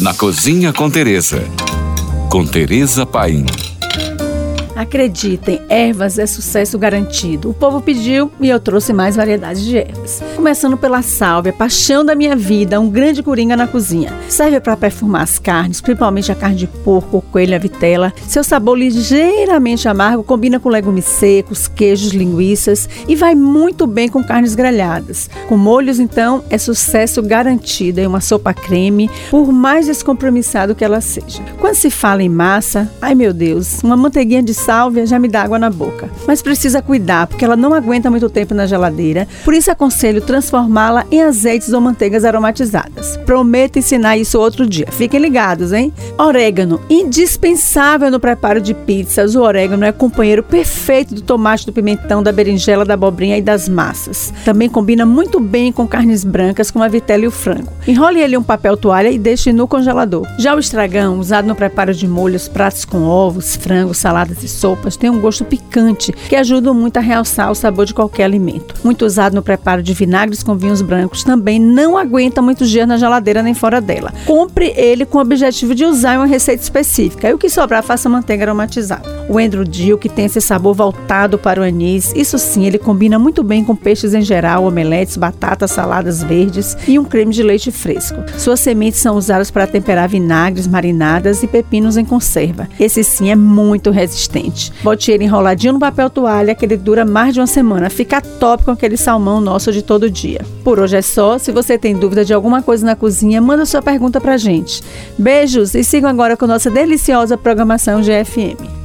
Na Cozinha com Teresa. Com Teresa Paim. Acreditem, ervas é sucesso garantido. O povo pediu e eu trouxe mais variedades de ervas. Começando pela sálvia, paixão da minha vida, um grande coringa na cozinha. Serve para perfumar as carnes, principalmente a carne de porco, coelho a vitela. Seu sabor ligeiramente amargo combina com legumes secos, queijos, linguiças e vai muito bem com carnes grelhadas. Com molhos, então, é sucesso garantido em uma sopa creme, por mais descompromissado que ela seja. Quando se fala em massa, ai meu Deus, uma manteiguinha de sálvia já me dá água na boca. Mas precisa cuidar, porque ela não aguenta muito tempo na geladeira. Por isso aconselho transformá-la em azeites ou manteigas aromatizadas. Prometo ensinar isso outro dia. Fiquem ligados, hein? Orégano, indispensável no preparo de pizzas. O orégano é companheiro perfeito do tomate, do pimentão, da berinjela, da abobrinha e das massas. Também combina muito bem com carnes brancas, como a vitela e o frango. Enrole ele em um papel toalha e deixe no congelador. Já o estragão, usado no preparo de molhos, pratos com ovos, frango, saladas e sopas tem um gosto picante que ajuda muito a realçar o sabor de qualquer alimento. Muito usado no preparo de vinagres com vinhos brancos, também não aguenta muitos dias na geladeira nem fora dela. Compre ele com o objetivo de usar em uma receita específica e o que sobrar faça manteiga aromatizada. O endrodil, que tem esse sabor voltado para o anis, isso sim, ele combina muito bem com peixes em geral, omeletes, batatas, saladas verdes e um creme de leite fresco. Suas sementes são usadas para temperar vinagres, marinadas e pepinos em conserva. Esse sim é muito resistente. Bote ele enroladinho no papel toalha que ele dura mais de uma semana. Fica top com aquele salmão nosso de todo dia. Por hoje é só. Se você tem dúvida de alguma coisa na cozinha, manda sua pergunta pra gente. Beijos e sigam agora com nossa deliciosa programação GFM.